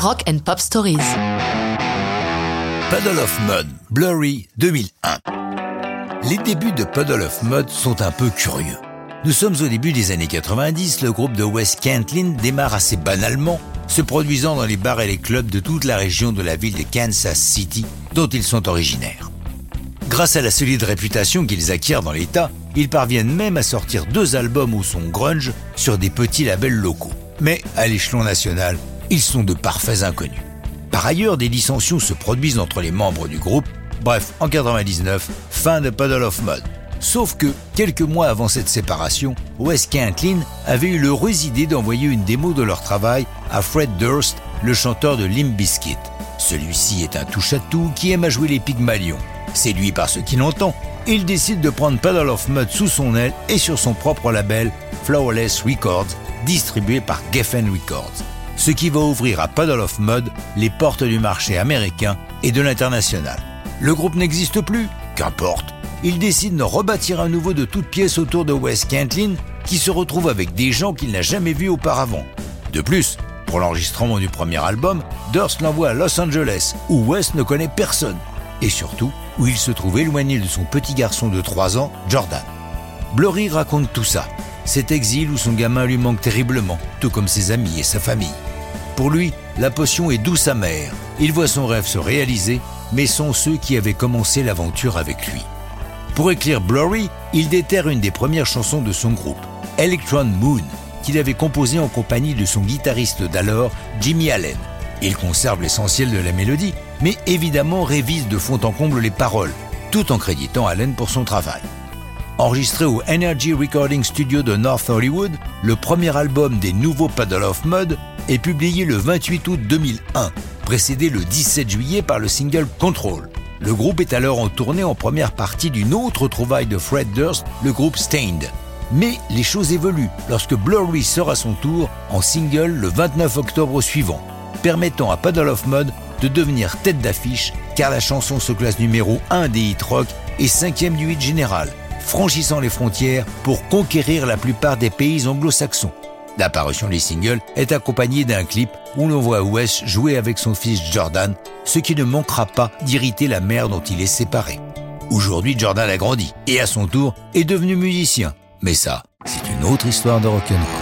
Rock and Pop Stories. Puddle of Mud, Blurry 2001. Les débuts de Puddle of Mud sont un peu curieux. Nous sommes au début des années 90, le groupe de West Cantlin démarre assez banalement, se produisant dans les bars et les clubs de toute la région de la ville de Kansas City, dont ils sont originaires. Grâce à la solide réputation qu'ils acquièrent dans l'État, ils parviennent même à sortir deux albums au son grunge sur des petits labels locaux. Mais à l'échelon national, ils sont de parfaits inconnus. Par ailleurs, des dissensions se produisent entre les membres du groupe. Bref, en 99, fin de Puddle of Mud. Sauf que, quelques mois avant cette séparation, Wes Cantlin avait eu l'heureuse idée d'envoyer une démo de leur travail à Fred Durst, le chanteur de Limp Bizkit. Celui-ci est un touche-à-tout qui aime à jouer les Pygmalions. Séduit par ce qu'il entend, il décide de prendre Puddle of Mud sous son aile et sur son propre label, Flowerless Records, distribué par Geffen Records. Ce qui va ouvrir à Puddle of Mud les portes du marché américain et de l'international. Le groupe n'existe plus, qu'importe. Il décide de rebâtir à nouveau de toutes pièces autour de Wes Cantlin, qui se retrouve avec des gens qu'il n'a jamais vus auparavant. De plus, pour l'enregistrement du premier album, Durst l'envoie à Los Angeles, où Wes ne connaît personne. Et surtout, où il se trouve éloigné de son petit garçon de 3 ans, Jordan. Blurry raconte tout ça, cet exil où son gamin lui manque terriblement, tout comme ses amis et sa famille. Pour lui, la potion est douce amère. Il voit son rêve se réaliser, mais sont ceux qui avaient commencé l'aventure avec lui. Pour écrire Blurry, il déterre une des premières chansons de son groupe, Electron Moon, qu'il avait composée en compagnie de son guitariste d'alors, Jimmy Allen. Il conserve l'essentiel de la mélodie, mais évidemment révise de fond en comble les paroles, tout en créditant Allen pour son travail. Enregistré au Energy Recording Studio de North Hollywood, le premier album des nouveaux Paddle of Mud est publié le 28 août 2001, précédé le 17 juillet par le single Control. Le groupe est alors en tournée en première partie d'une autre trouvaille de Fred Durst, le groupe Stained. Mais les choses évoluent lorsque Blurry sort à son tour en single le 29 octobre suivant, permettant à Puddle of Mud de devenir tête d'affiche car la chanson se classe numéro 1 des hit rock et 5e du hit général, franchissant les frontières pour conquérir la plupart des pays anglo-saxons. L'apparition des singles est accompagnée d'un clip où l'on voit Wes jouer avec son fils Jordan, ce qui ne manquera pas d'irriter la mère dont il est séparé. Aujourd'hui, Jordan a grandi et à son tour est devenu musicien. Mais ça, c'est une autre histoire de rock'n'roll.